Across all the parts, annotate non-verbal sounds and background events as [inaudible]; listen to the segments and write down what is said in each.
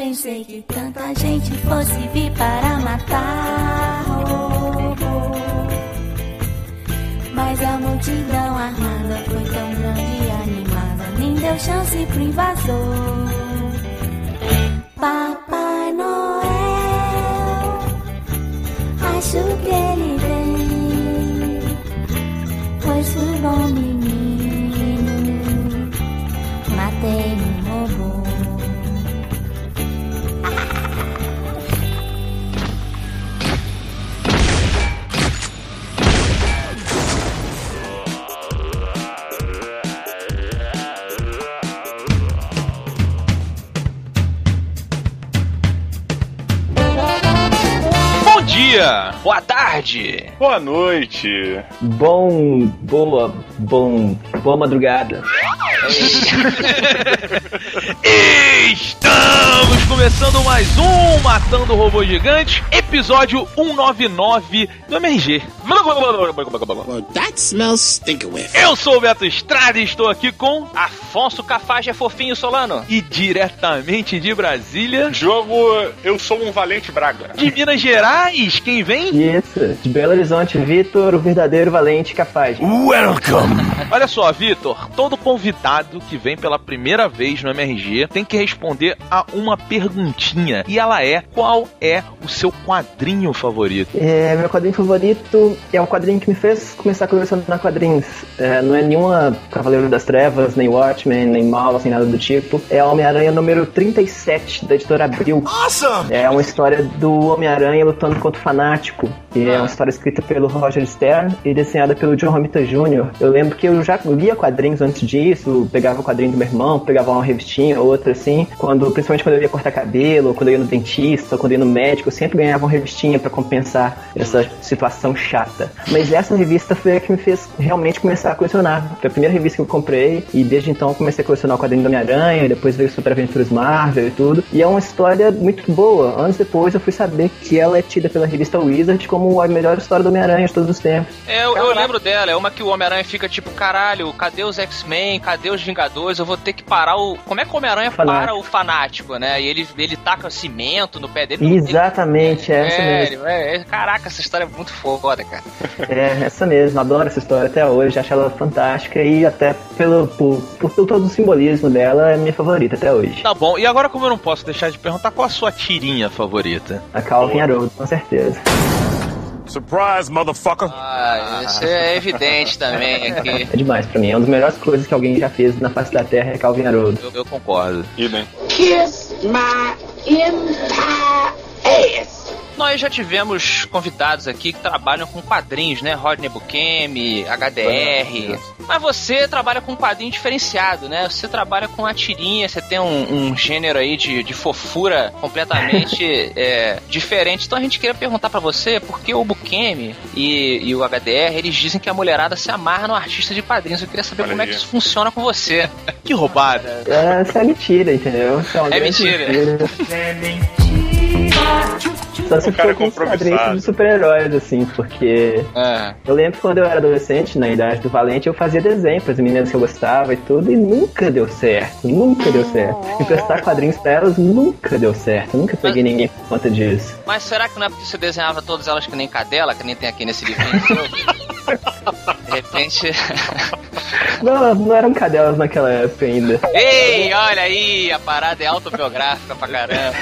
pensei que tanta gente fosse vir para matar. Oh, oh. Mas a multidão armada foi tão grande e animada, nem deu chance pro invasor. Dia, boa tarde. Boa noite. Bom, boa, bom, boa madrugada. [laughs] Estamos começando mais um Matando Robô Gigante, episódio 199 do MRG. Well, that smells. Eu sou o Beto Estrada e estou aqui com Afonso Cafage é fofinho Solano. e diretamente de Brasília, Jogo Eu Sou um Valente Braga. de Minas Gerais, quem vem? Isso, de Belo Horizonte, Vitor, o verdadeiro valente capaz. Olha só, Vitor, todo convidado que vem pela primeira vez no MRG tem que responder a uma perguntinha. E ela é: qual é o seu quadrinho favorito? É, meu quadrinho favorito é um quadrinho que me fez começar a colecionar quadrinhos. É, não é nenhuma Cavaleiro das Trevas, nem Watchmen, nem Mal, assim, nada do tipo. É Homem-Aranha número 37, da editora Abril. Awesome! É uma história do Homem-Aranha lutando contra o Fanático. E é uma história escrita pelo Roger Stern e desenhada pelo John Romita Jr. Eu lembro que eu já lia quadrinhos antes disso, pegava o quadrinho do meu irmão, pegava uma revistinha, outra assim. Quando, principalmente quando eu ia cortar cabelo, quando eu ia no dentista, quando eu ia no médico, eu sempre ganhava uma revistinha pra compensar essa situação chata. Mas essa revista foi a que me fez realmente começar a colecionar. Foi a primeira revista que eu comprei e desde então eu comecei a colecionar o quadrinho do Homem-Aranha, depois veio Super Aventuras Marvel e tudo. E é uma história muito boa. Anos depois eu fui saber que ela é tida pela revista Wizard como a melhor história do Homem-Aranha de todos os tempos. É, eu, eu lembro dela, é uma que o Homem-Aranha fica tipo, caralho, cadê os X-Men? Cadê os Vingadores? Eu vou ter que parar o. Como é que o Homem-Aranha para o fanático, né? E ele, ele taca cimento no pé dele. Exatamente, é essa É, mesmo. é, é, caraca, essa história é muito foda, cara. [laughs] É, essa mesmo, adoro essa história até hoje, acho ela fantástica e até pelo, por, por todo o simbolismo dela é minha favorita até hoje. Tá bom, e agora, como eu não posso deixar de perguntar, qual a sua tirinha favorita? A Calvin Haroldo, com certeza. Surprise, motherfucker. Ah, isso é evidente também aqui. É demais pra mim, é uma das melhores coisas que alguém já fez na face da Terra é Calvin Haroldo. Eu, eu concordo. Idem. Kiss my entire ass. Nós já tivemos convidados aqui que trabalham com quadrinhos, né? Rodney Bukemi, HDR. Mas você trabalha com um quadrinho diferenciado, né? Você trabalha com a tirinha, você tem um, um gênero aí de, de fofura completamente [laughs] é, diferente. Então a gente queria perguntar pra você por que o Bukemi e, e o HDR, eles dizem que a mulherada se amarra no artista de quadrinhos. Eu queria saber Olha como é aí. que isso funciona com você. [laughs] Que roubada. É, Essa é mentira, entendeu? Essa uma É grande mentira. [laughs] Só se cara for com os quadrinhos de super-heróis, assim, porque É. eu lembro que quando eu era adolescente, na idade do Valente, eu fazia desenho para as meninas que eu gostava e tudo, e nunca deu certo. Nunca deu certo. [laughs] Emprestar quadrinhos pra elas nunca deu certo. Nunca peguei ninguém por conta disso. Mas será que não é porque você desenhava todas elas que nem cadela, que nem tem aqui nesse livrinho seu? [laughs] De repente. [laughs] Não, não eram cadelas naquela época ainda. Ei, olha aí, a parada é autobiográfica pra caramba.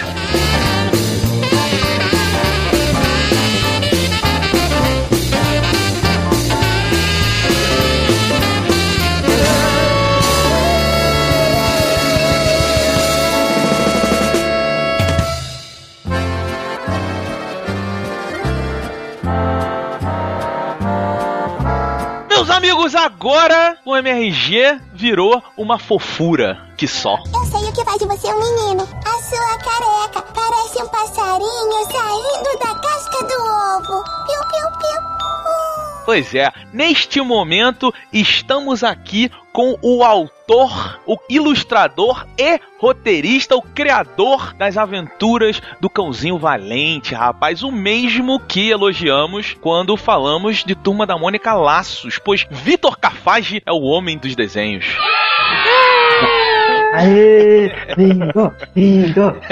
Amigos, agora o MRG virou uma fofura que só. Eu sei o que faz de você um menino. A sua careca parece um passarinho saindo da casca do ovo. Piu, piu, piu. Pois é, neste momento estamos aqui com o autor, o ilustrador e roteirista, o criador das aventuras do Cãozinho Valente, rapaz, o mesmo que elogiamos quando falamos de Turma da Mônica Laços, pois Vitor Cafage é o homem dos desenhos. Aê, lindo, lindo. [laughs]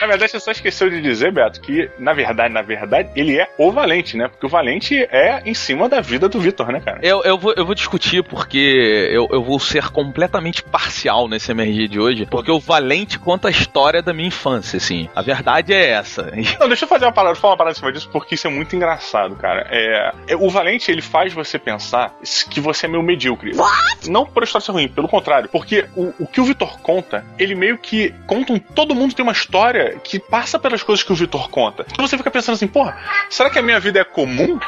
Na verdade, você só esqueceu de dizer, Beto, que na verdade, na verdade, ele é o Valente, né? Porque o Valente é em cima da vida do Vitor, né, cara? Eu, eu, vou, eu vou discutir porque eu, eu vou ser completamente parcial nesse MRG de hoje, porque o Valente conta a história da minha infância, assim. A verdade é essa. [laughs] Não, deixa eu fazer uma parada, falar uma parada em cima disso, porque isso é muito engraçado, cara. É, é, o Valente, ele faz você pensar que você é meio medíocre. What? Não por história ser ruim, pelo contrário. Porque o, o que o Vitor conta, ele meio que conta um, todo mundo tem uma história que passa pelas coisas que o Vitor conta. Então você fica pensando assim, porra, será que a minha vida é comum?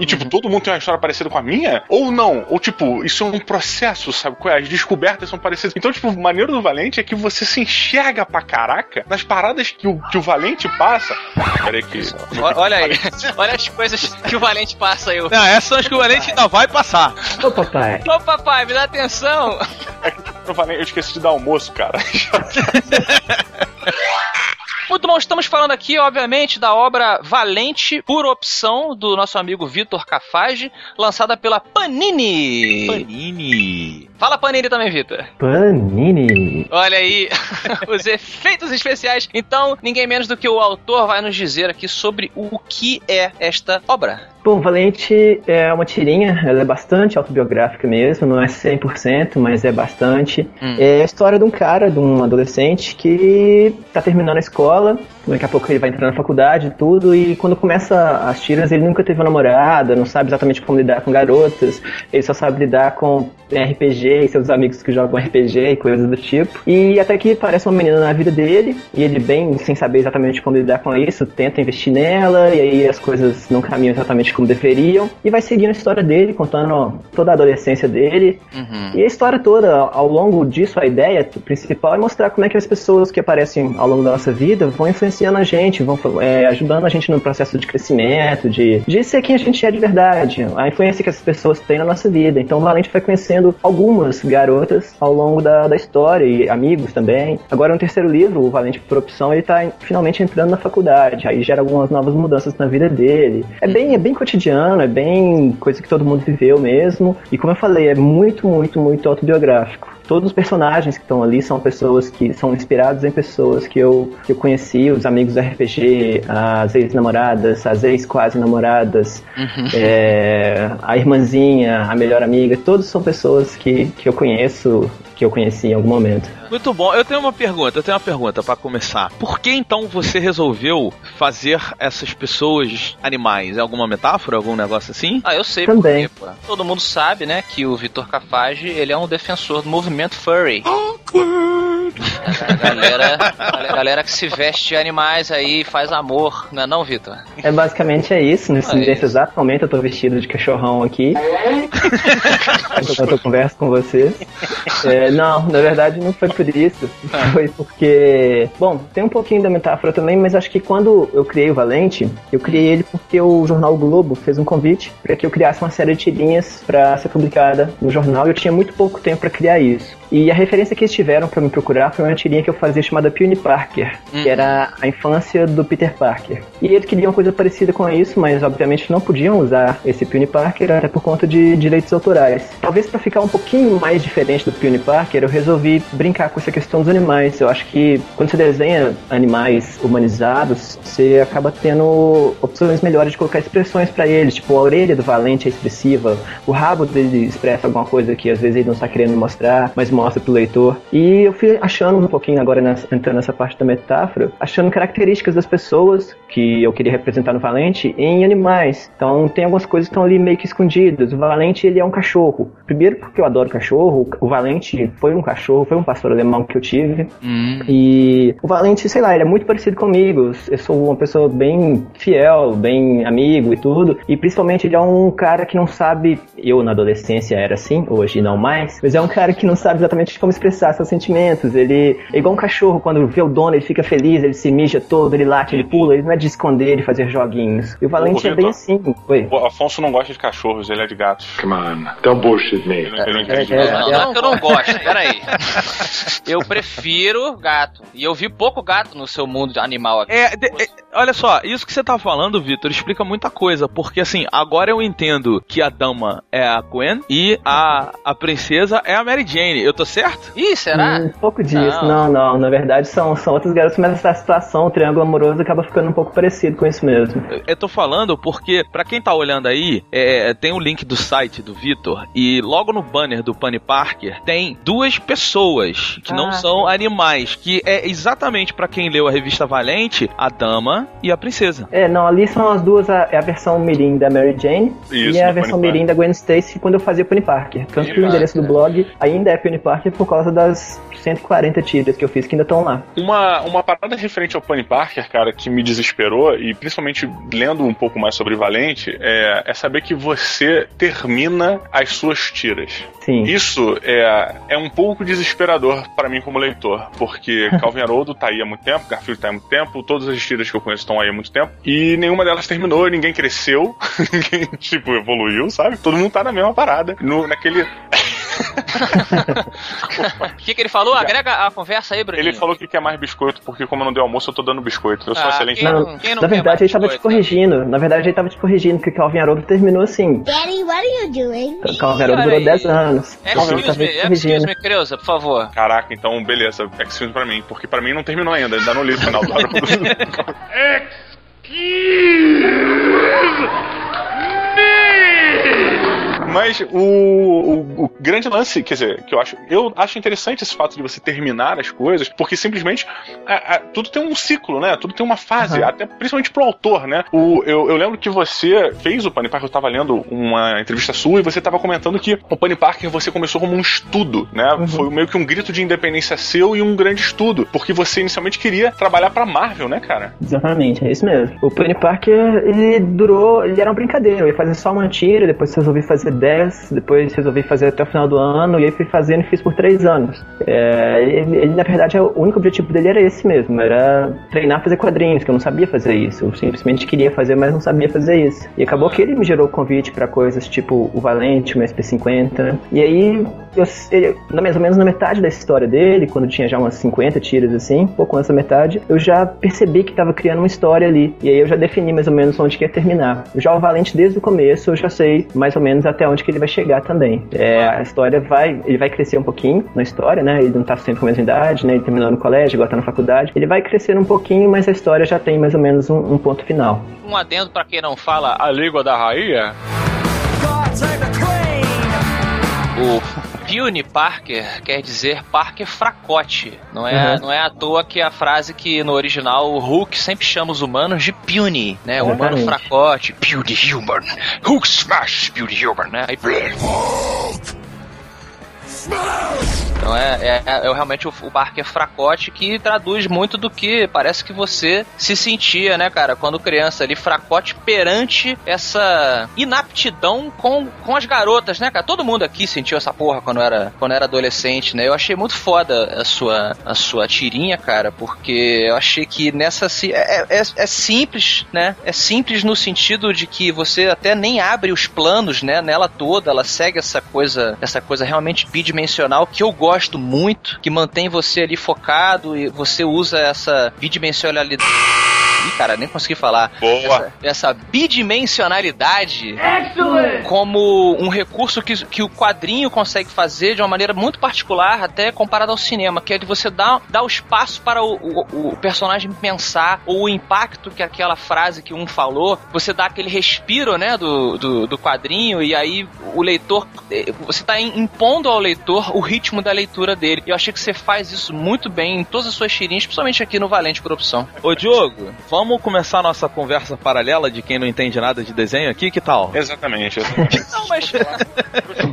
E, tipo, uhum. todo mundo tem uma história parecida com a minha? Ou não? Ou, tipo, isso é um processo, sabe? É? As descobertas são parecidas. Então, tipo, o maneiro do Valente é que você se enxerga pra caraca nas paradas que o, que o Valente passa. Peraí que. Olha aí. [laughs] [laughs] Olha as coisas que o Valente passa aí. Não, essas são as que o Valente ainda vai passar. Ô, papai. Ô, papai, me dá atenção. É que eu esqueci de dar almoço, cara. [laughs] Falando aqui, obviamente, da obra Valente por opção do nosso amigo Vitor Cafage, lançada pela Panini. Panini. Fala Panini também, Vitor. Panini. Olha aí, [laughs] os efeitos especiais. Então, ninguém menos do que o autor vai nos dizer aqui sobre o que é esta obra. Bom, Valente é uma tirinha, ela é bastante autobiográfica mesmo, não é 100%, mas é bastante. Hum. É a história de um cara, de um adolescente que tá terminando a escola, daqui a pouco ele vai entrar na faculdade e tudo, e quando começa as tiras ele nunca teve uma namorada, não sabe exatamente como lidar com garotas, ele só sabe lidar com RPG e seus amigos que jogam RPG e coisas do tipo. E até que parece uma menina na vida dele, e ele bem sem saber exatamente como lidar com isso, tenta investir nela, e aí as coisas não caminham exatamente como deveriam, e vai seguindo a história dele, contando ó, toda a adolescência dele. Uhum. E a história toda, ao longo disso, a ideia principal é mostrar como é que as pessoas que aparecem ao longo da nossa vida vão influenciando a gente, vão é, ajudando a gente no processo de crescimento, de, de ser quem a gente é de verdade, a influência que essas pessoas têm na nossa vida. Então, o Valente vai conhecendo algumas garotas ao longo da, da história e amigos também. Agora, no terceiro livro, o Valente por opção, ele tá finalmente entrando na faculdade, aí gera algumas novas mudanças na vida dele. É bem, é bem cotidiano, é bem coisa que todo mundo viveu mesmo. E como eu falei, é muito, muito, muito autobiográfico todos os personagens que estão ali são pessoas que são inspirados em pessoas que eu, que eu conheci, os amigos do RPG, as ex-namoradas, as ex-quase namoradas, uhum. é, a irmãzinha, a melhor amiga, todos são pessoas que, que eu conheço, que eu conheci em algum momento. Muito bom. Eu tenho uma pergunta, eu tenho uma pergunta para começar. Por que então você resolveu fazer essas pessoas animais? É alguma metáfora, algum negócio assim? Ah, eu sei Também. Porque, Todo mundo sabe, né, que o Vitor Cafage, ele é um defensor do movimento furry. A [laughs] galera, a galera que se veste de animais aí faz amor, não é não, Vitor? É basicamente é isso. Nesse, é nesse exato momento eu tô vestido de cachorrão aqui. [laughs] Enquanto eu converso com você. É, não, na verdade não foi por isso. Ah. [laughs] Foi porque. Bom, tem um pouquinho da metáfora também, mas acho que quando eu criei o Valente, eu criei ele porque o jornal Globo fez um convite para que eu criasse uma série de tirinhas para ser publicada no jornal e eu tinha muito pouco tempo para criar isso. E a referência que eles tiveram para me procurar foi uma tirinha que eu fazia chamada Puny Parker, que uhum. era a infância do Peter Parker. E eles queriam coisa parecida com isso, mas obviamente não podiam usar esse Puny Parker até por conta de direitos autorais. Talvez para ficar um pouquinho mais diferente do Puny Parker, eu resolvi brincar com essa questão dos animais. Eu acho que quando você desenha animais humanizados, você acaba tendo opções melhores de colocar expressões para eles, tipo a orelha do Valente é expressiva, o rabo dele expressa alguma coisa que às vezes ele não está querendo mostrar, mas mostra pro leitor. E eu fui achando um pouquinho agora, nessa, entrando nessa parte da metáfora, achando características das pessoas que eu queria representar no Valente em animais. Então tem algumas coisas que estão ali meio que escondidas. O Valente, ele é um cachorro. Primeiro porque eu adoro cachorro. O Valente foi um cachorro, foi um pastor alemão que eu tive. Hum. E o Valente, sei lá, ele é muito parecido comigo. Eu sou uma pessoa bem fiel, bem amigo e tudo. E principalmente ele é um cara que não sabe, eu na adolescência era assim, hoje não mais, mas é um cara que não sabe exatamente como expressar seus sentimentos. Ele é igual um cachorro, quando vê o dono, ele fica feliz, ele se mija todo, ele late, ele pula, ele não é de esconder e fazer joguinhos. E o Valente Ô, é bem assim. Oi. O Afonso não gosta de cachorros, ele é de gatos. Come on, don't bullshit me. Ele não, ele não entende é, não é que eu não gosto, [laughs] peraí. Eu prefiro gato. E eu vi pouco gato no seu mundo animal aqui. É, de- é, olha só, isso que você tá falando, Vitor, explica muita coisa. Porque assim, agora eu entendo que a dama é a Gwen e a, a princesa é a Mary Jane. Eu tô certo? Ih, será? Hum, Um pouco disso, Não. não, não. Na verdade são, são outros garotos, mas essa situação, o triângulo amoroso, acaba ficando um pouco parecido com isso mesmo. Eu- Eu tô falando porque, pra quem tá olhando aí, é, tem o link do site do Vitor e logo no banner do Bunny Parker tem duas pessoas que não Ah, são animais, que é exatamente pra quem leu a revista Valente, a dama e a princesa. É, não, ali são as duas, a, é a versão Mirim da Mary Jane Isso, e é a versão Mirim da Gwen Stacy quando eu fazia Penny Parker. Tanto que o endereço do blog ainda é Penny Parker por causa das 140 tiras que eu fiz que ainda estão lá. Uma, uma parada referente ao Penny Parker, cara, que me desesperou, e principalmente lendo um pouco mais sobre Valente, é, é saber que você termina as suas tiras. Sim. Isso é, é um pouco desesperador pra mim como leitor, porque [laughs] Calvin Haroldo tá aí há muito tempo, Garfield tá aí há muito tempo, todas as tiras que eu conheço estão aí há muito tempo, e nenhuma delas terminou, ninguém cresceu, [laughs] ninguém, tipo, evoluiu, sabe? Todo mundo tá na mesma parada, no, naquele... [laughs] O que, que ele falou? Agrega a conversa aí, Bruninho. Ele falou que quer mais biscoito, porque como eu não dei almoço, eu tô dando biscoito. Eu sou Ah, excelente. quem na- não- quem não Na verdade, ele tava te né? corrigindo. Na verdade, ele tava te corrigindo, porque o Calvin Haroldo terminou assim. Daddy, what are you doing? O Calvin Haroldo durou aí. 10 anos. Calvin Excuse me, excuse me, Creuza, por favor. Caraca, então beleza, X-Films pra mim, porque pra mim não terminou ainda, ainda não li o final do [laughs] Haroldo. Mas o, o, o grande lance, quer dizer, que eu acho, eu acho interessante esse fato de você terminar as coisas, porque simplesmente a- a- tudo tem um ciclo, né? Tudo tem uma fase, Uhum. até principalmente pro autor, né? O, eu, eu lembro que você fez o Penny Parker, eu tava lendo uma entrevista sua e você tava comentando que o Penny Parker você começou como um estudo, né? Foi meio que um grito de independência seu e um grande estudo, porque você inicialmente queria trabalhar pra Marvel, né, cara? Exatamente, é isso mesmo. O Penny Parker, ele durou, ele era uma brincadeira, eu ia fazer só uma tira, depois resolvi fazer 10, depois resolvi fazer até o final do ano, e aí fui fazendo e fiz por 3 anos. É, ele, ele, na verdade, o único objetivo dele era esse mesmo, era treinar a fazer quadrinhos, que eu não sabia fazer isso, eu simplesmente queria fazer, mas não sabia fazer isso. E acabou que ele me gerou convite pra coisas tipo o Valente, o SP50, e aí, eu, mais ou menos na metade da história dele, quando tinha já umas 50 tiras assim, pouco antes da metade, eu já percebi que tava criando uma história ali. E aí eu já defini mais ou menos onde que ia terminar. Já o Valente, desde o começo, eu já sei mais ou menos até onde que ele vai chegar também. É, a história vai, ele vai crescer um pouquinho na história, né? Ele não tá sempre com a mesma idade, né? Ele terminou no colégio, agora tá na faculdade. Ele vai crescer um pouquinho, mas a história já tem mais ou menos um, um ponto final. Um adendo pra quem não fala a língua da rainha. O Puny Parker quer dizer Parker fracote. Não é, Uhum. não é à toa que a frase que no original o Hulk sempre chama os humanos de Puny, né? O humano fracote, Puny Human, Hulk Smash, Puny Human, né? Aí, Então é, é, é realmente o, o Parker fracote que traduz muito do que parece que você se sentia, né, cara, quando criança ali, fracote perante essa inaptidão com, com as garotas, né, cara? Todo mundo aqui sentiu essa porra quando era, quando era adolescente, né? Eu achei muito foda a sua, a sua tirinha, cara, porque eu achei que nessa. si- É, é, é simples, né? É simples no sentido de que você até nem abre os planos, né, nela toda, ela segue essa coisa, essa coisa realmente que eu gosto muito, que mantém você ali focado e você usa essa bidimensionalidade. Ih, cara, nem consegui falar. Boa. Essa, essa bidimensionalidade como um recurso que, que o quadrinho consegue fazer de uma maneira muito particular, até comparado ao cinema, que é de você dar, dar o espaço para o, o, o personagem pensar, ou o impacto que aquela frase que um falou, você dá aquele respiro, né, do, do, do quadrinho, e aí o leitor, eh, você está impondo ao leitor o ritmo da leitura dele. E eu achei que você faz isso muito bem em todas as suas tirinhas, principalmente aqui no Valente por Opção. Ô Diogo, vamos começar a nossa conversa paralela de quem não entende nada de desenho aqui, que tal? Exatamente. [laughs] Não, mas. [laughs]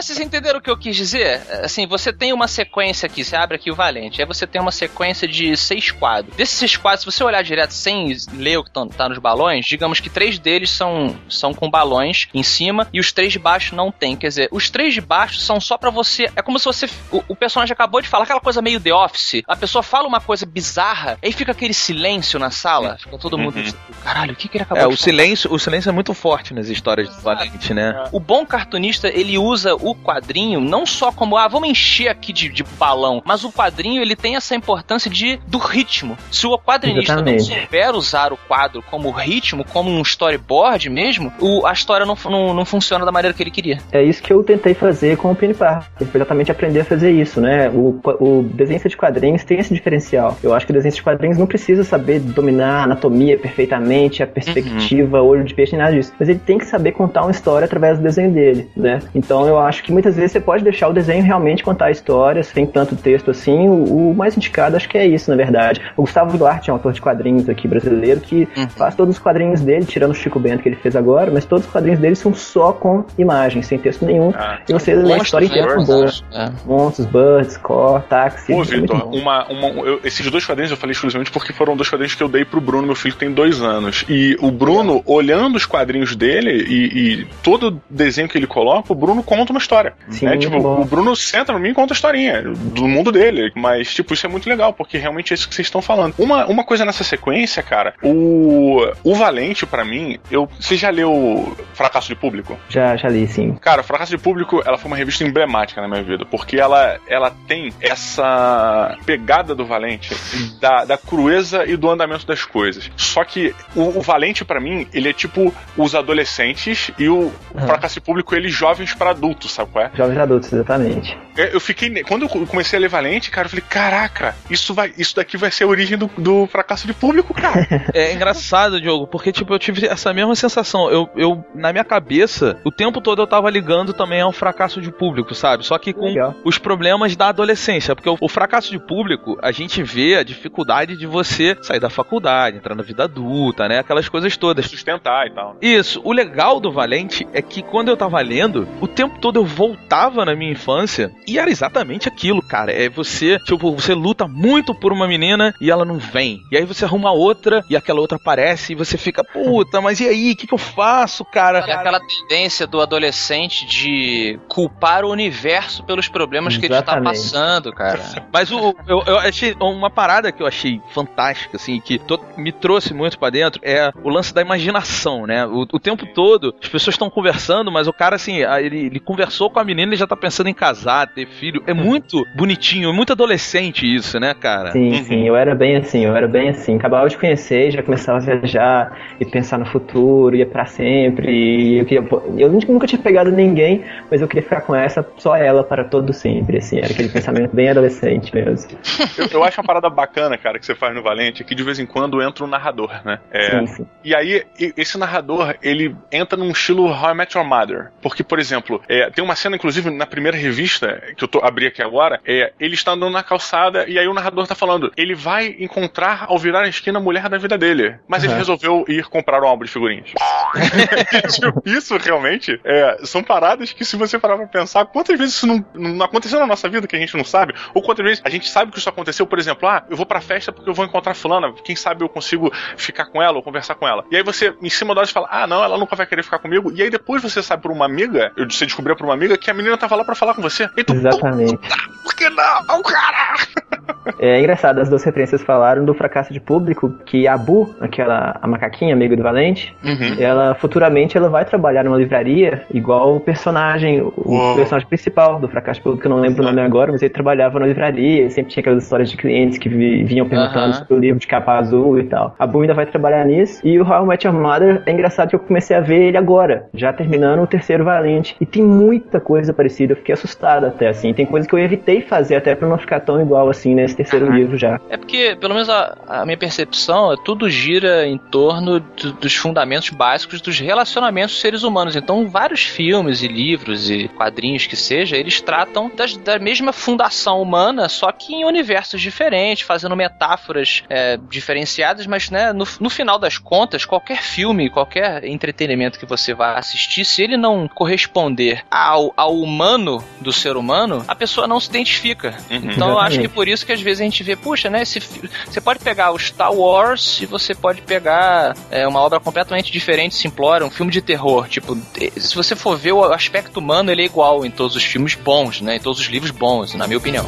Mas vocês entenderam o que eu quis dizer? Assim, você tem uma sequência aqui, você abre aqui o Valente, aí você tem uma sequência de seis quadros. Desses seis quadros, se você olhar direto sem ler o que tá nos balões, digamos que três deles são, são com balões em cima e os três de baixo não tem. Quer dizer, os três de baixo são só pra você. É como se você. O, o personagem acabou de falar aquela coisa meio The Office. A pessoa fala uma coisa bizarra, aí fica aquele silêncio na sala. Fica todo mundo. Uhum. Caralho, o que, que ele acabou É, de o falar?" silêncio, o silêncio é muito forte nas histórias do Valente, né? O bom cartunista, ele usa o quadrinho não só como, ah, vamos encher aqui de, de balão, mas o quadrinho, ele tem essa importância de do ritmo. Se o quadrinista Exatamente. não souber usar o quadro como ritmo, como um storyboard mesmo, o, a história não, não, não funciona da maneira que ele queria. É isso que eu tentei fazer com o Penny Parker. Exatamente aprender a fazer isso, né? O, o desenhista de quadrinhos tem esse diferencial. Eu acho que o desenhista de quadrinhos não precisa saber dominar a anatomia perfeitamente, a perspectiva, olho de peixe, nada disso. Mas ele tem que saber contar uma história através do desenho dele, né? Então eu acho que muitas vezes você pode deixar o desenho realmente contar a história, sem tanto texto assim. O, o mais indicado acho que é isso, na verdade. O Gustavo Duarte é um autor de quadrinhos aqui brasileiro que Uhum. faz todos os quadrinhos dele, tirando o Chico Bento que ele fez agora, mas todos os quadrinhos dele são só com imagens, sem texto nenhum. Ah. E você lê a história inteira né, com. É. Monstros, Birds, Core, Táxi. Pô, é Vitor, uma, uma, eu- esses dois quadrinhos eu falei exclusivamente porque foram dois quadrinhos que eu dei pro Bruno, meu filho tem dois anos. E o Bruno, olhando os quadrinhos dele e, e todo desenho que ele coloca, o Bruno conta uma história. Sim, né? Tipo, bom. o Bruno senta no mim e conta a historinha do mundo dele. Mas, tipo, isso é muito legal, porque realmente é isso que vocês estão falando. Uma, uma coisa nessa sequência, cara, o, o Valente, pra mim, eu, você já leu Fracasso de Público? Já, já li, sim. Cara, Fracasso de Público, ela foi uma revista emblemática na minha vida, porque ela, ela tem essa pegada do Valente, da, da crueza e do andamento das coisas. Só que o, o Valente, pra mim, ele é tipo os adolescentes e o Aham. Fracasso de Público, ele jovens pra adultos, sabe qual é? Jovens adultos, exatamente. Eu eu fiquei. Quando eu comecei a ler Valente, cara, eu falei, caraca, isso, vai, isso daqui vai ser a origem do, do fracasso de público, cara. [laughs] É engraçado, Diogo, porque, tipo, eu tive essa mesma sensação. Eu, eu, na minha cabeça, o tempo todo eu tava ligando também ao fracasso de público, sabe? Só que com Legal. os problemas da adolescência. Porque o, o fracasso de público, a gente vê a dificuldade de você sair da faculdade, entrar na vida adulta, né? Aquelas coisas todas. Sustentar e tal. né? Isso, o legal do Valente é que quando eu tava lendo, o tempo todo eu voltava na minha infância e era exatamente aquilo, cara. É você, tipo, você luta muito por uma menina e ela não vem. E aí você arruma outra e aquela outra aparece e você fica, puta, mas e aí? O que, que eu faço, cara? É aquela tendência do adolescente de culpar o universo pelos problemas que ele está Exatamente. passando, cara. [laughs] Mas o, eu, eu achei uma parada que eu achei fantástica, assim, que to- me trouxe muito pra dentro é o lance da imaginação, né? O, o tempo todo as pessoas estão conversando, mas o cara, assim, ele, ele conversou com a menina e já tá pensando em casar, ter filho. É muito bonitinho, é muito adolescente isso, né, cara? Sim, Uhum. sim, eu era bem assim, eu era bem assim. Acabava de conhecer, e já começava a viajar e pensar no futuro, ia pra sempre. E eu, queria, eu nunca tinha pegado ninguém, mas eu queria ficar com essa, só ela, para todo sempre, assim. Era aquele pensamento bem adolescente mesmo. [laughs] Eu, eu acho uma parada bacana, cara, que você faz no Valente, é que de vez em quando entra um narrador, né? É, Sim, sim. E aí, esse narrador, ele entra num estilo How I Met Your Mother. Porque, por exemplo, é, tem uma cena, inclusive, na primeira revista, que eu tô, abri aqui agora, é, ele está andando na calçada e aí o narrador tá falando, ele vai encontrar, ao virar a esquina, a mulher da vida dele. Mas ele Aham. resolveu ir comprar um álbum de figurinhas. [laughs] Isso, realmente, é, são paradas que, se você parar pra pensar, quantas vezes isso não, não aconteceu na nossa vida que a gente não sabe? Ou quantas vezes a gente sabe que isso aconteceu, por exemplo, ah, eu vou pra festa porque eu vou encontrar fulana, quem sabe eu consigo ficar com ela ou conversar com ela. E aí você, em cima da hora, fala, ah, não, ela nunca vai querer ficar comigo. E aí depois você sabe por uma amiga, eu- você descobriu por uma amiga que a menina tava lá pra falar com você. E tu, Exatamente. por que não, cara? É engraçado, as duas referências falaram do fracasso de público, que a Bu, aquela a macaquinha amiga do Valente, Uhum. ela futuramente ela vai trabalhar numa livraria igual o personagem, o Uou. personagem principal do fracasso de público, que eu não lembro o nome agora, mas ele trabalhava na livraria, sempre tinha aquelas histórias de clientes que vi- vinham perguntando Aham. sobre o livro de capa azul e tal. A Bu ainda vai trabalhar nisso, e o How I Met Your Mother é engraçado que eu comecei a ver ele agora, já terminando o terceiro Valente, e tem muita coisa parecida, eu fiquei assustado até, assim, tem coisa que eu evitei fazer até pra não ficar tão igual assim nesse terceiro livro já. É porque, pelo menos a, a minha percepção, é tudo gira em torno do- dos fundamentos básicos dos relacionamentos dos seres humanos. Então, vários filmes e livros e quadrinhos que seja, eles tratam das- da mesma fundação humana, só que em universos diferentes, fazendo metáforas é, diferenciadas, mas né, no, no final das contas, qualquer filme, qualquer entretenimento que você vá assistir, se ele não corresponder ao, ao humano do ser humano, a pessoa não se identifica. Uhum. Então eu acho que por isso que às vezes a gente vê, puxa, né? Esse, você pode pegar o Star Wars e você pode pegar é, uma obra completamente diferente, simplória, um filme de terror. Tipo, se você for ver o aspecto humano, ele é igual em todos os filmes bons, né? Em todos os livros bons, na minha opinião.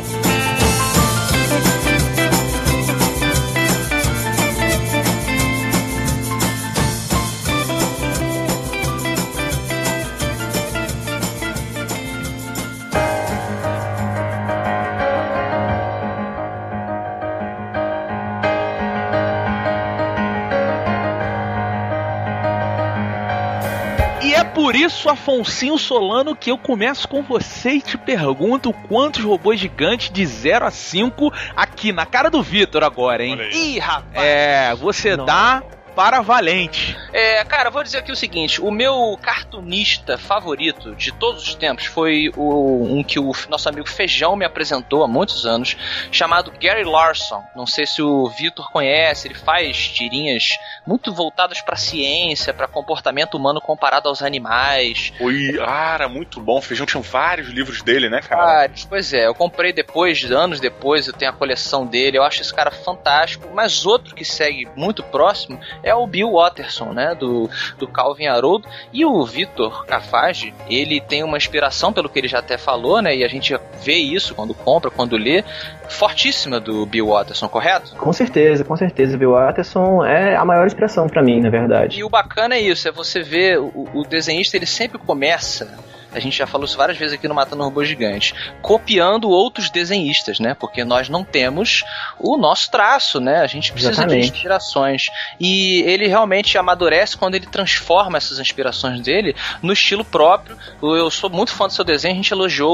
Afonsinho Solano, que eu começo com você e te pergunto quantos robôs gigantes de 0 a 5 aqui na cara do Vitor agora, hein? Ih, rapaz! É, você Não. dá para Valente. É, cara, vou dizer aqui o seguinte: o meu cartunista favorito de todos os tempos foi o, um que o nosso amigo Feijão me apresentou há muitos anos, chamado Gary Larson. Não sei se o Vitor conhece, ele faz tirinhas muito voltadas pra ciência, pra comportamento humano comparado aos animais. Oi, era muito bom. O Feijão tinha vários livros dele, né, cara? Ah, pois é, eu comprei depois, anos depois, eu tenho a coleção dele, eu acho esse cara fantástico, mas outro que segue muito próximo é o Bill Watterson, né, do, do Calvin Haroldo, e o Vitor Cafage, ele tem uma inspiração, pelo que ele já até falou, né, e a gente vê isso quando compra, quando lê, fortíssima do Bill Watterson, correto? Com certeza, com certeza. Bill Watterson é a maior inspiração pra mim, na verdade. E o bacana é isso, é você ver o, o desenhista, ele sempre começa. A gente já falou isso várias vezes aqui no Matando Robô Gigante, copiando outros desenhistas, né? Porque nós não temos o nosso traço, né? A gente precisa Exatamente. de inspirações. E ele realmente amadurece quando ele transforma essas inspirações dele no estilo próprio. Eu sou muito fã do seu desenho, a gente elogiou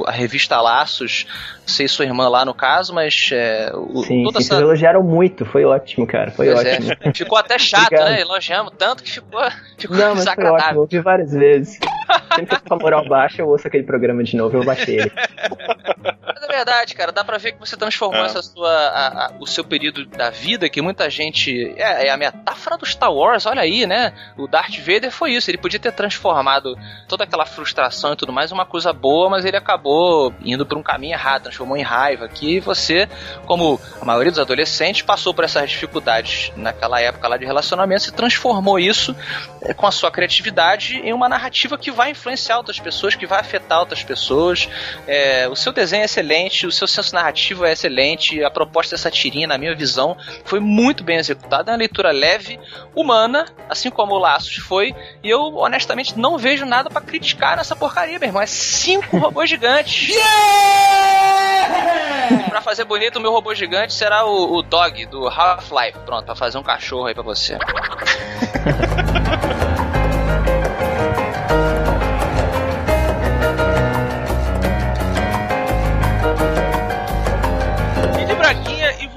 o- a revista Laços, você e sua irmã lá no caso, mas é, o, Sim, toda sim, essa vocês elogiaram muito. Foi ótimo, cara. Foi Pois é. ótimo. Ficou até chato, né? Elogiamos tanto que ficou, ficou Não, mas foi ótimo. desagradável. Eu ouvi várias vezes. Sempre que eu tô com a moral baixa, eu ouço aquele programa de novo, eu baixei ele. Mas é verdade, cara. Dá pra ver que você transformou É. essa sua, a- a- o seu período da vida, que muita gente. É, é a metáfora do Star Wars, olha aí, né? O Darth Vader foi isso. Ele podia ter transformado toda aquela frustração e tudo mais em uma coisa boa, mas ele acabou indo por um caminho errado, transformou em raiva. Que você, como a maioria dos adolescentes, passou por essas dificuldades naquela época lá de relacionamento e transformou isso é, com a sua criatividade em uma narrativa que vai influenciar outras pessoas, que vai afetar outras pessoas. É, o seu desenho é excelente, o seu senso narrativo é excelente, a proposta dessa tirinha, na minha visão, foi muito bem executada. É uma leitura leve, humana, assim como o Laços foi, e eu honestamente não vejo nada pra criticar nessa porcaria, meu irmão. É cinco [laughs] robôs gigantes. Pra fazer bonito, o meu robô gigante será o, o Dog do Half-Life. Pronto, pra fazer um cachorro aí pra você. [laughs]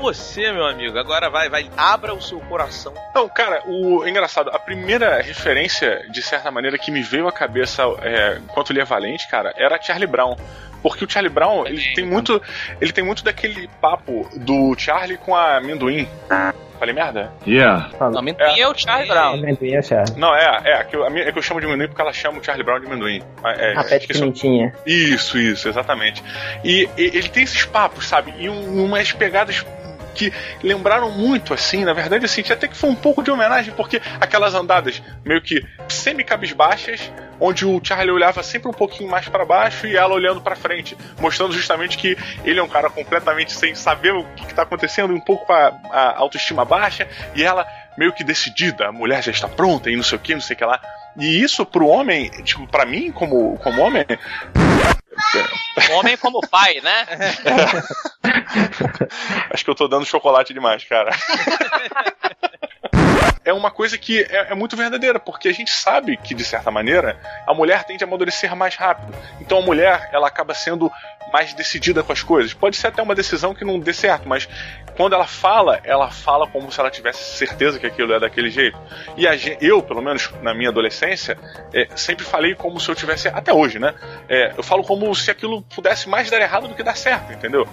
você, meu amigo? Agora vai, vai, abra o seu coração. Não, cara, o engraçado, a primeira referência, de certa maneira, que me veio à cabeça é, enquanto lia Valente, cara, era Charlie Brown. Porque o Charlie Brown, ele tem muito. Ele tem muito daquele papo do Charlie com a amendoim. Falei merda? Yeah. Não, amendoim é o Charlie Brown. Amendoim é chato. Não, é, é, que eu, a minha- é que eu chamo de amendoim porque ela chama o Charlie Brown de amendoim. É, A Pet o- Pimentinha. Isso, isso, exatamente. E, e- ele tem esses papos, sabe? E um- umas pegadas que lembraram muito, assim, na verdade, assim, até que foi um pouco de homenagem, porque aquelas andadas meio que semi-cabisbaixas, onde o Charlie olhava sempre um pouquinho mais pra baixo e ela olhando pra frente, mostrando justamente que ele é um cara completamente sem saber o que, que tá acontecendo, um pouco com a, a autoestima baixa, e ela meio que decidida, a mulher já está pronta e não sei o que, não sei o que lá. E isso pro homem, tipo, pra mim, como, como homem, Homem como pai, né? [laughs] Acho que eu tô dando chocolate demais, cara. [laughs] É uma coisa que é, é muito verdadeira, porque a gente sabe que, de certa maneira, a mulher tende a amadurecer mais rápido. Então a mulher, ela acaba sendo mais decidida com as coisas. Pode ser até uma decisão que não dê certo, mas quando ela fala, ela fala como se ela tivesse certeza que aquilo é daquele jeito. E a eu, pelo menos na minha adolescência, é, sempre falei como se eu tivesse, até hoje, né? É, eu falo como se aquilo pudesse mais dar errado do que dar certo, entendeu?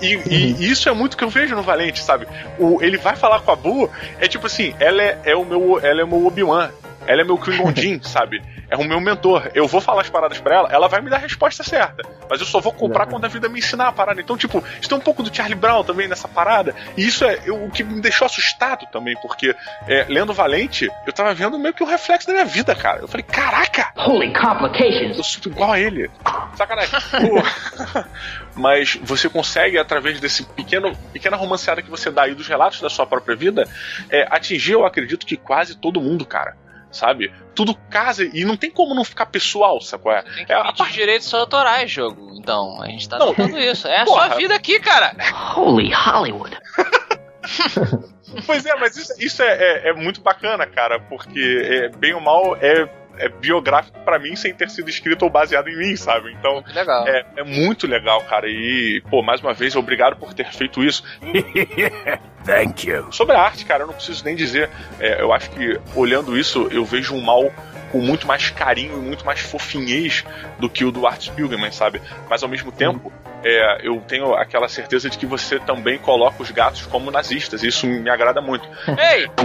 E, e- e isso é muito que eu vejo no Valente, sabe? O, ele vai falar com a Bu, é tipo assim, ela é, é o meu, ela é o meu Obi-Wan. Ela é meu Klingon [laughs] Jin, sabe? É o meu mentor. Eu vou falar as paradas pra ela, ela vai me dar a resposta certa. Mas eu só vou comprar quando a vida me ensinar a parada. Então, tipo, isso tem um pouco do Charlie Brown também nessa parada. E isso é eu- o que me deixou assustado também, porque é, lendo Valente, eu tava vendo meio que o reflexo da minha vida, cara. Eu falei, caraca! Holy complications. Eu sou igual a ele. Sacanagem. [laughs] Mas você consegue, através desse pequeno, pequena romanceada que você dá aí dos relatos da sua própria vida, é, atingir, eu acredito que quase todo mundo, cara. Sabe? Tudo casa e não tem como não ficar pessoal, sacou? É, Tem que é a pedir direitos autorais, jogo. Então, a gente tá Não, tentando isso. É a porra. sua vida aqui, cara. Holy Hollywood. [laughs] Pois é, mas isso, isso é, é- é muito bacana, cara, porque é, bem ou mal é, é biográfico pra mim sem ter sido escrito ou baseado em mim, sabe? Então legal. é, é muito legal, cara. E, pô, mais uma vez, obrigado por ter feito isso. [laughs] Thank you. Sobre a arte, cara, eu não preciso nem dizer. É, eu acho que olhando isso, eu vejo um mal com muito mais carinho e muito mais fofinhez do que o do Art Spiegelman, sabe? Mas ao mesmo tempo, é, eu tenho aquela certeza de que você também coloca os gatos como nazistas. e Isso me agrada muito. [laughs] Ei! [laughs]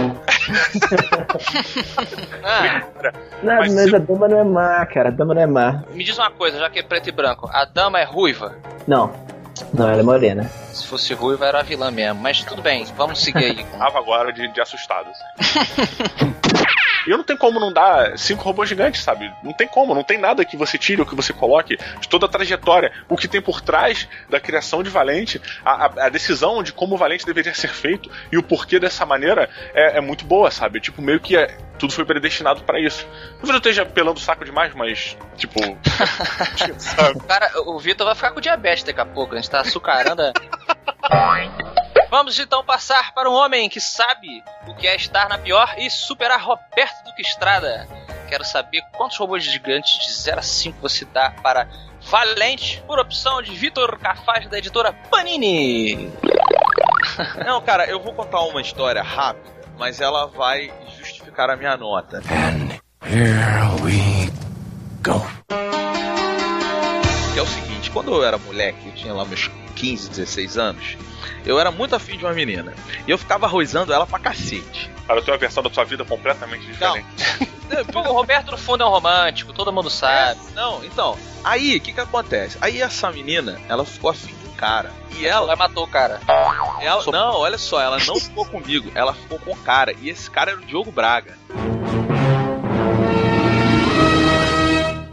Ah, Não, Mas mas, se- a dama não é má, cara. A dama não é má. me diz uma coisa, já que é preto e branco. A dama é ruiva? Não. Não, ela é morena. Se fosse ruiva, era a vilã mesmo. Mas tudo bem, vamos seguir aí. agora [laughs] de, de assustado. assim. E eu não tem como não dar cinco robôs gigantes, sabe? Não tem como, não tem nada que você tire ou que você coloque de toda a trajetória, o que tem por trás da criação de Valente, a, a- a decisão de como o Valente deveria ser feito e o porquê dessa maneira é, é muito boa, sabe? Tipo, meio que é- tudo foi predestinado pra isso. Talvez eu esteja pelando o saco demais, mas, tipo. [laughs] Cara, o Vitor vai ficar com diabetes daqui a pouco. A gente tá açucarando. a- [laughs] Vamos então passar para um homem que sabe o que é estar na pior e superar Roberto Duque Estrada. Quero saber quantos robôs gigantes de 0 a 5 você dá para Valente, por opção de Vitor Cafaz, da editora Panini. Não, cara, eu vou contar uma história rápida, mas ela vai a minha nota. Here we go. Que é o seguinte, quando eu era moleque, eu tinha lá meus 15, 16 anos, eu era muito afim de uma menina. E eu ficava arrozando ela pra cacete. Cara, eu tenho uma versão da sua vida completamente diferente. [laughs] Pô, o Roberto no fundo é um romântico, todo mundo sabe. É, não, então, aí, o que que acontece? Aí essa menina, ela ficou afim de cara. E Ela ela, matou o cara. ela não, olha só, ela não ficou comigo, ela ficou com o cara. E esse cara era o Diogo Braga.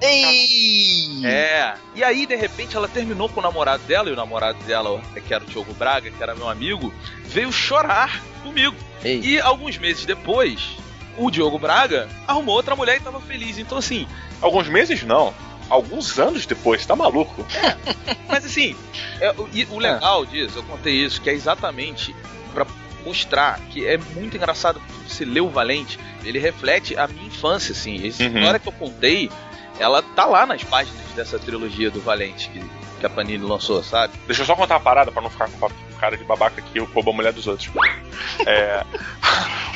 Ei! É. E aí, de repente, ela terminou com o namorado dela, e o namorado dela, que era o Diogo Braga, que era meu amigo, veio chorar comigo. Ei. E alguns meses depois, o Diogo Braga arrumou outra mulher e tava feliz. Então, assim, Alguns meses não. Alguns anos depois, tá maluco? [laughs] mas assim, é, o, o legal disso, eu contei isso, que é exatamente pra mostrar que é muito engraçado você lê o Valente, ele reflete a minha infância, assim. Essa Uhum. história que eu contei, ela tá lá nas páginas dessa trilogia do Valente que, que a Panini lançou, sabe? Deixa eu só contar uma parada pra não ficar com cara de babaca que eu roubo a mulher dos outros. [laughs] É,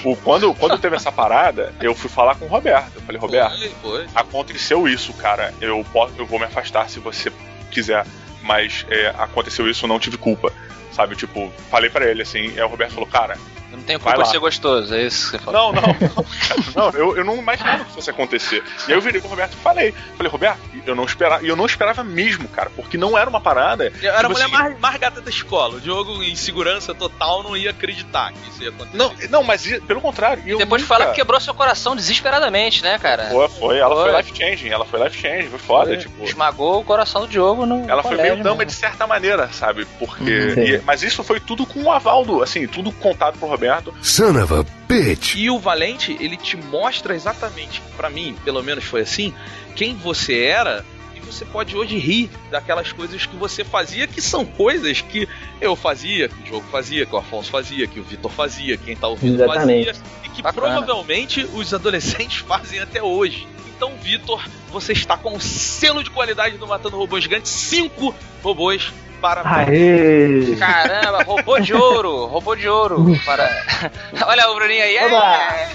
o, quando, quando teve essa parada, eu fui falar com o Roberto. Eu falei, Roberto, Foi, foi. aconteceu isso, cara. Eu, posso, eu vou me afastar se você quiser. Mas é, aconteceu isso, eu não tive culpa. Sabe, tipo, falei pra ele assim, e aí o Roberto falou, cara, não tenho Vai culpa de lá. ser gostoso, é isso que você falou. não, não, [laughs] não, cara, não, eu, eu não imaginava que fosse acontecer. E aí eu virei pro Roberto e falei, falei, Roberto, eu não esperava, e eu não esperava mesmo, cara, porque não era uma parada. Eu era a tipo mulher assim, mais, mais gata da escola. O Diogo, em segurança total, não ia acreditar que isso ia acontecer. Não, não, mas pelo contrário. eu Depois nunca- fala que quebrou seu coração desesperadamente, né, cara? Foi, foi, ela foi, Foi. life changing, ela foi life changing, foi foda, Foi. tipo. Esmagou o coração do Diogo no Ela foi colégio, meio dama de certa maneira, sabe? Porque. Sim. e- mas isso foi tudo com o aval do, assim, tudo contado pro Roberto. Son of a bitch. E o Valente, ele te mostra exatamente, pra mim, pelo menos foi assim, quem você era você pode hoje rir daquelas coisas que você fazia, que são coisas que eu fazia, que o jogo fazia, que o Afonso fazia, que o Vitor fazia, quem tá ouvindo Exatamente. fazia, e que Bacana. provavelmente os adolescentes [laughs] fazem até hoje. Então, Vitor, você está com o selo de qualidade do Matando Robôs Gigantes, cinco robôs para Aê! Caramba, robô de ouro, robô de ouro. Para... [laughs] Olha o Bruninho aí. É.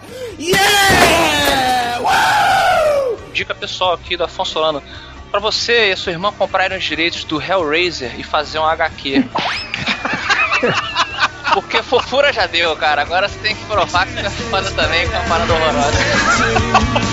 [laughs] Dica pessoal aqui do Afonso Solano. Pra você e a sua irmã comprarem os direitos do Hellraiser e fazer um HQ. [laughs] Porque fofura já deu, cara. Agora você tem que provar que você é foda também com uma parada horrorosa.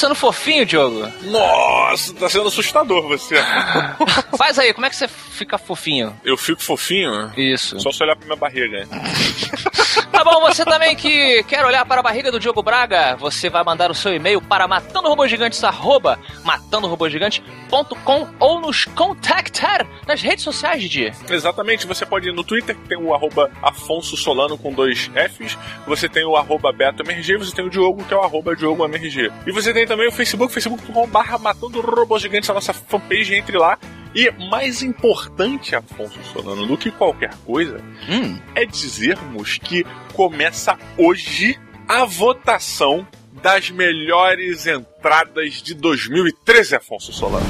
Sendo fofinho, Diogo? Nossa, tá sendo assustador você. [laughs] Faz aí, como é que você fica fofinho? Eu fico fofinho? Isso. Só se olhar pra minha barriga. [laughs] Tá bom, você também que quer olhar para a barriga do Diogo Braga, você vai mandar o seu e-mail para matandorobogigantes, arroba matandorobogigante.com ou nos contactar nas redes sociais, Didi. Exatamente, você pode ir no Twitter, que tem o arroba Afonso Solano com dois Fs, você tem o arroba BetoMRG, você tem o Diogo, que é o arroba DiogoMRG. E você tem também o Facebook, facebook.com.br Matando Robôs Gigantes, a nossa fanpage, entre lá. E mais importante, Afonso Solano, do que qualquer coisa, Hum, é dizermos que começa hoje a votação das melhores entradas de 2013, Afonso Solano.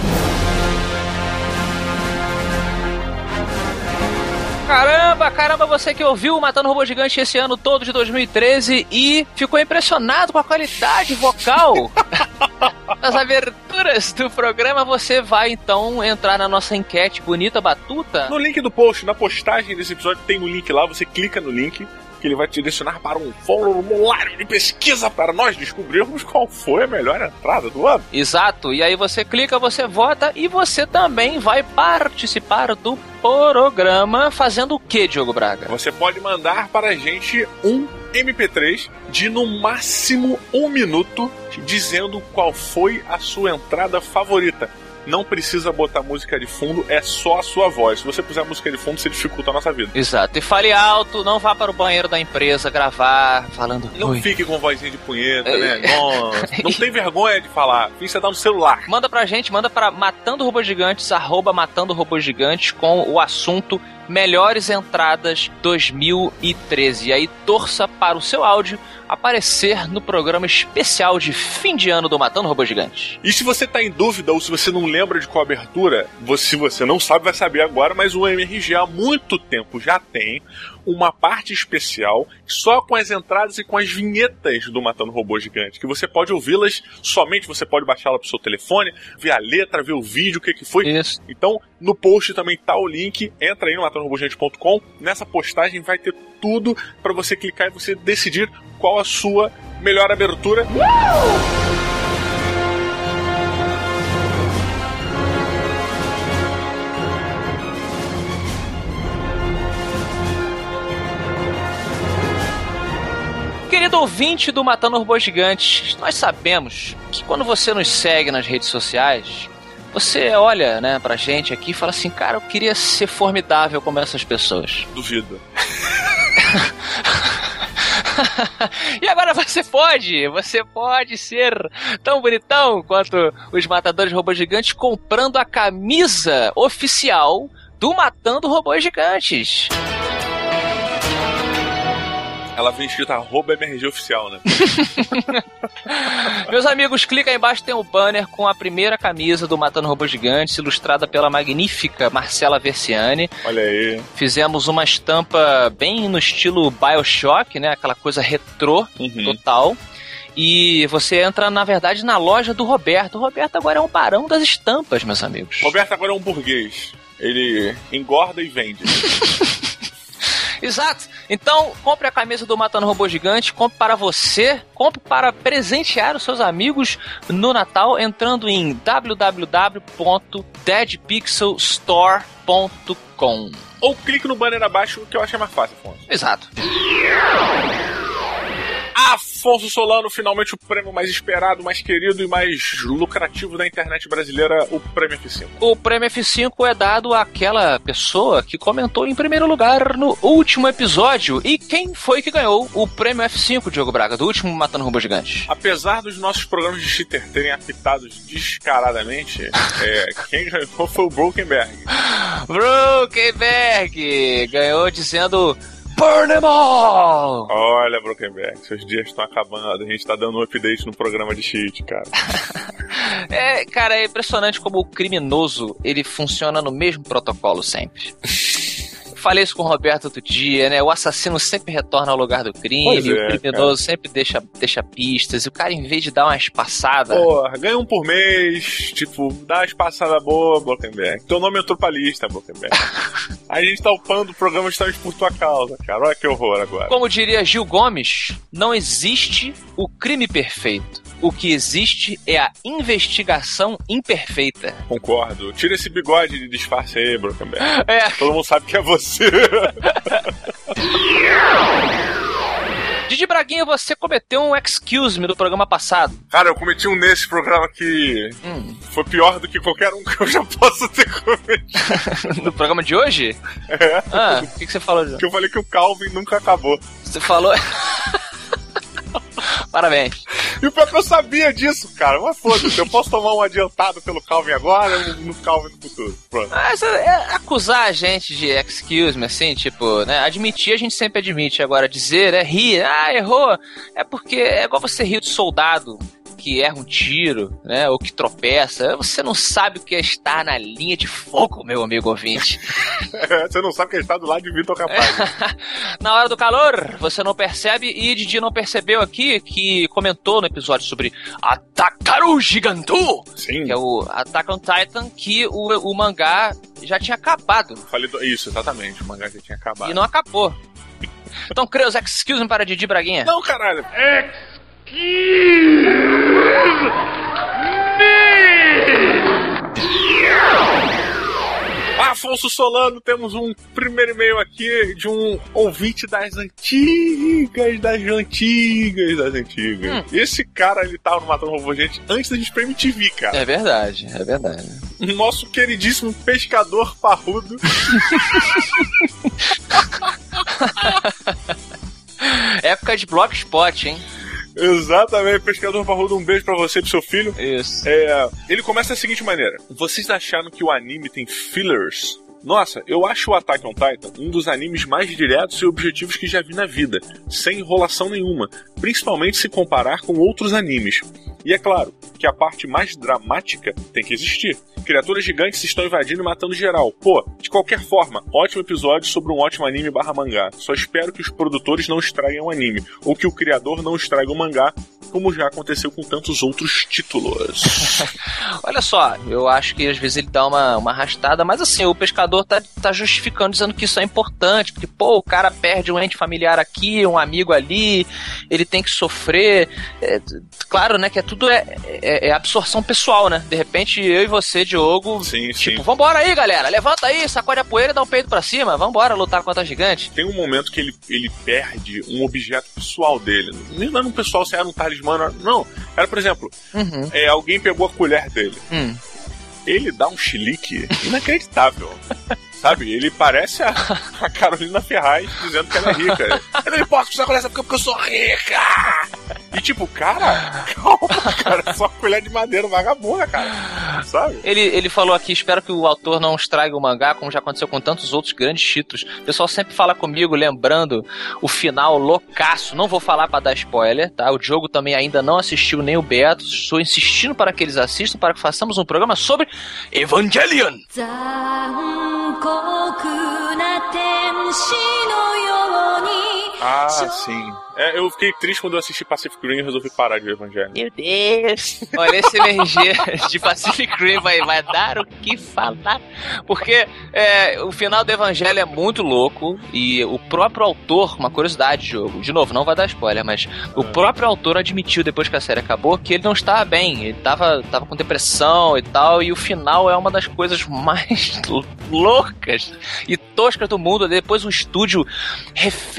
Caramba, caramba, você que ouviu o Matando Robô Gigante esse ano todo de 2013 e ficou impressionado com a qualidade vocal [laughs] das aberturas do programa, você vai então entrar na nossa enquete bonita batuta. No link do post, na postagem desse episódio, tem um link lá, você clica no link, que ele vai te direcionar para um formulário de pesquisa para nós descobrirmos qual foi a melhor entrada do ano. Exato, e aí você clica, você vota e você também vai participar do programa fazendo o que, Diogo Braga? Você pode mandar para a gente um MP3 de no máximo um minuto dizendo qual foi a sua entrada favorita. Não precisa botar música de fundo, é só a sua voz. Se você puser música de fundo, você dificulta a nossa vida. Exato, e fale alto, não vá para o banheiro da empresa gravar, falando. Não "Oi". fique com vozinha de punheta, É. né? Nossa, não [laughs] tem vergonha de falar. Você tá no celular. Manda pra gente, manda pra Matando Robôs Gigantes, arroba Matando Robôs Gigantes, com o assunto Melhores Entradas 2013. E aí torça para o seu áudio aparecer no programa especial de fim de ano do Matando Robôs Gigantes. E se você tá em dúvida ou se você não lembra de qual abertura, se você não sabe, vai saber agora, mas o MRG há muito tempo já tem uma parte especial só com as entradas e com as vinhetas do Matando Robô Gigante, que você pode ouvi-las somente, você pode baixá-la pro seu telefone, ver a letra, ver o vídeo, o que que foi. Isso. Então, no post também tá o link, entra aí no matandorobogigante.com, nessa postagem vai ter tudo para você clicar e você decidir qual a sua melhor abertura. Querido ouvinte do Matando Robôs Gigantes, nós sabemos que quando você nos segue nas redes sociais, você olha, né, pra gente aqui e fala assim, cara, eu queria ser formidável como essas pessoas. [laughs] Duvido. e agora você pode, você pode ser tão bonitão quanto os matadores de robôs gigantes comprando a camisa oficial do Matando Robôs Gigantes. Ela vem escrita arroba MRG oficial, né? [laughs] Meus amigos, clica aí embaixo, tem o banner com a primeira camisa do Matando Robôs Gigantes, ilustrada pela magnífica Marcela Versiani. Olha aí. Fizemos uma estampa bem no estilo Bioshock, né? Aquela coisa retrô Uhum. total. E você entra, na verdade, na loja do Roberto. O Roberto agora é um barão das estampas, meus amigos. Roberto agora é um burguês. Ele engorda e vende. [laughs] Exato. Então, compre a camisa do Matando Robô Gigante, compre para você, compre para presentear os seus amigos no Natal, entrando em www.deadpixelstore.com. Ou clique no banner abaixo, que eu acho mais fácil, Afonso. Exato. Afonso Solano, finalmente o prêmio mais esperado, mais querido e mais lucrativo da internet brasileira, o Prêmio F5. O prêmio F5 é dado àquela pessoa que comentou em primeiro lugar no último episódio. E quem foi que ganhou o prêmio F5, Diogo Braga, do último Matando Robô Gigante? Apesar dos nossos programas de cheater terem apitados descaradamente, [laughs] é, quem ganhou foi o Brokenberg. Brokenberg ganhou dizendo Burn them all! Olha, Brokenberg, seus dias estão acabando. A gente tá dando um update no programa de cheat, cara. [laughs] É, cara, é impressionante como o criminoso ele funciona no mesmo protocolo sempre. [laughs] Falei isso com o Roberto outro dia, né? O assassino sempre retorna ao lugar do crime, é, o criminoso sempre deixa, deixa pistas, e o cara, em vez de dar umas passadas. Porra, ganha um por mês, tipo, dá umas passadas boas, Brokenberg. Teu nome entrou pra lista, Brokenberg. Aí [laughs] a gente tá upando o programa justamente por tua causa, cara. Olha que horror agora. Como diria Gil Gomes, não existe o crime perfeito. O que existe é a investigação imperfeita. Concordo. Tira esse bigode de disfarce aí, Brokenberg. É. Todo mundo sabe que é você. [laughs] Didi Braguinha, você cometeu um excuse me do programa passado. Cara, eu cometi um nesse programa que Hum. foi pior do que qualquer um que eu já possa ter cometido. [laughs] No programa de hoje? É. Ah, o que, que você falou, João? Que eu falei que o Calvin nunca acabou. Você falou. [laughs] Parabéns. E o pior é que eu sabia disso, cara. Mas foda-se, eu posso tomar um adiantado pelo Calvin agora ou no Calvin no futuro. Pronto. Mas é, acusar a gente de excuse me, assim, tipo, né? Admitir a gente sempre admite. Agora, dizer, é rir, ah, errou. É porque é igual você rir de soldado que erra um tiro, né? Ou que tropeça. Você não sabe o que é estar na linha de fogo, meu amigo ouvinte. [laughs] Você não sabe que ele tá do lado de Vitor Capaz. [laughs] na hora do calor, você não percebe, e Didi não percebeu aqui que comentou no episódio sobre Atacaru Gigantu, Sim. que é o Attack on Titan, que o, o mangá já tinha acabado. Falei do... Isso, exatamente. O mangá já tinha acabado. E não acabou. Então, Creus, excuse me para Didi Braguinha. Não, caralho. Afonso Solano, temos um primeiro e-mail aqui de um ouvinte das antigas, das antigas, das antigas. Esse cara, ele tava no Matando Robô Gente antes da gente pra MTV, cara. É verdade, é verdade. Nosso queridíssimo pescador parrudo. [laughs] Época de Blogspot, hein? Exatamente, pescador parrudo, um beijo pra você e pro seu filho. Isso. É, ele começa da seguinte maneira: Vocês acharam que o anime tem fillers? Nossa, eu acho o Attack on Titan um dos animes mais diretos e objetivos que já vi na vida, sem enrolação nenhuma, principalmente se comparar com outros animes. E é claro que a parte mais dramática tem que existir. Criaturas gigantes estão invadindo e matando geral. Pô, de qualquer forma, ótimo episódio sobre um ótimo anime barra mangá. Só espero que os produtores não estraguem o anime, ou que o criador não estrague o mangá, como já aconteceu com tantos outros títulos. [laughs] Olha só, eu acho que às vezes ele dá uma, uma arrastada, mas assim, o pescador tá, tá justificando, dizendo que isso é importante, porque, pô, o cara perde um ente familiar aqui, um amigo ali, ele tem que sofrer. É, claro, né, que é tudo é, é, é absorção pessoal, né? De repente, eu e você, Diogo, Sim, tipo, sim. vambora aí, galera, levanta aí, sacode a poeira e dá um peito pra cima, vambora lutar contra a gigante. Tem um momento que ele, ele perde um objeto pessoal dele. Nem não era um pessoal, se era um talismã, era- não. Era, por exemplo, Uhum. é, alguém pegou a colher dele. Hum. Ele dá um chilique inacreditável. [laughs] Sabe? Ele parece a, a Carolina Ferraz dizendo que ela é rica. [laughs] Eu não que você colher essa porque eu sou rica! E tipo, cara, calma, cara, é só colher de madeira vagabunda, cara. Sabe? Ele, ele falou aqui, espero que o autor não estrague o mangá, como já aconteceu com tantos outros grandes títulos. O pessoal sempre fala comigo, lembrando o final loucaço. Não vou falar pra dar spoiler, tá? O Diogo também ainda não assistiu, nem o Beto. Estou insistindo para que eles assistam, para que façamos um programa sobre Evangelion. 酷な天使の Ah, sim. É, eu fiquei triste quando eu assisti Pacific Rim e resolvi parar de ver Evangelho. Meu Deus! Olha, esse MRG de Pacific Rim vai, vai dar o que falar. Porque é, o final do Evangelho é muito louco e o próprio autor, uma curiosidade, jogo, de novo, não vai dar spoiler, mas o próprio autor admitiu depois que a série acabou que ele não estava bem, ele tava, tava com depressão e tal, e o final é uma das coisas mais [laughs] loucas e toscas do mundo. Depois o estúdio ref-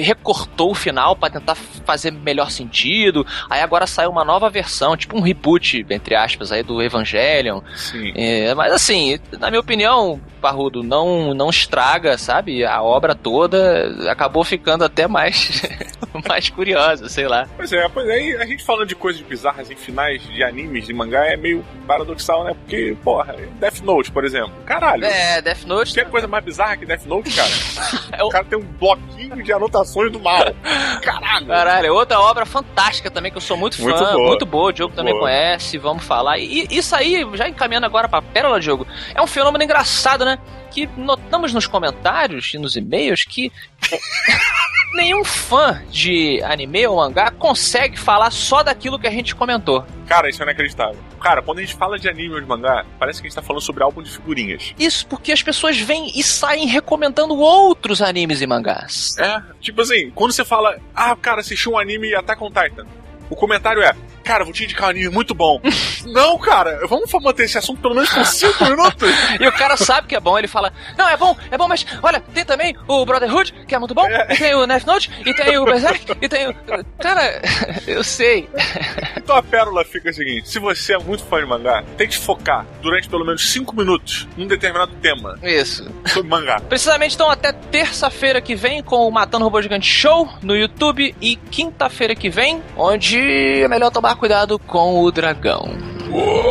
recortou o final pra tentar fazer melhor sentido. Aí agora saiu uma nova versão, tipo um reboot, entre aspas, aí do Evangelion. Sim. É, mas assim, na minha opinião, Parrudo, não, não estraga, sabe? A obra toda acabou ficando até mais, [laughs] mais curiosa, sei lá. Pois é, pois é, e a gente falando de coisas bizarras em finais de animes, de mangá, é meio paradoxal, né? Porque, porra, Death Note, por exemplo. Caralho. É, Death Note. Tem coisa mais bizarra que Death Note, cara? [laughs] É o- cara tem um bloquinho de anotações do mal. Caralho. Caralho, é outra obra fantástica também, que eu sou muito fã, Muito muito boa. boa, o Diogo Muito também boa. conhece, vamos falar. E isso aí, já encaminhando agora pra Pérola, Diogo, é um fenômeno engraçado, né? Que notamos nos comentários e nos e-mails que [laughs] nenhum fã de anime ou mangá consegue falar só daquilo que a gente comentou. Cara, isso é inacreditável. Cara, quando a gente fala de anime ou de mangá, parece que a gente tá falando sobre álbum de figurinhas. Isso porque as pessoas vêm e saem recomendando outros animes e mangás. É, tipo assim, quando você fala, ah, cara, assisti um anime Attack on Titan, o comentário é, cara, vou te indicar um anime muito bom. [laughs] Não, cara, vamos manter esse assunto pelo menos por 5 minutos. [laughs] E o cara sabe que é bom, ele fala: Não, é bom, é bom, mas olha, tem também o Brotherhood, que é muito bom, e tem o Knife Note, e tem o Berserk, e tem o. [laughs] Cara, eu sei. Então a pérola fica a seguinte: se você é muito fã de mangá, tente focar durante pelo menos 5 minutos num determinado tema Isso. sobre mangá. Precisamente então até terça-feira que vem com o Matando Robô Gigante Show no YouTube e quinta-feira que vem, onde é melhor tomar tomar cuidado com o dragão. Uou!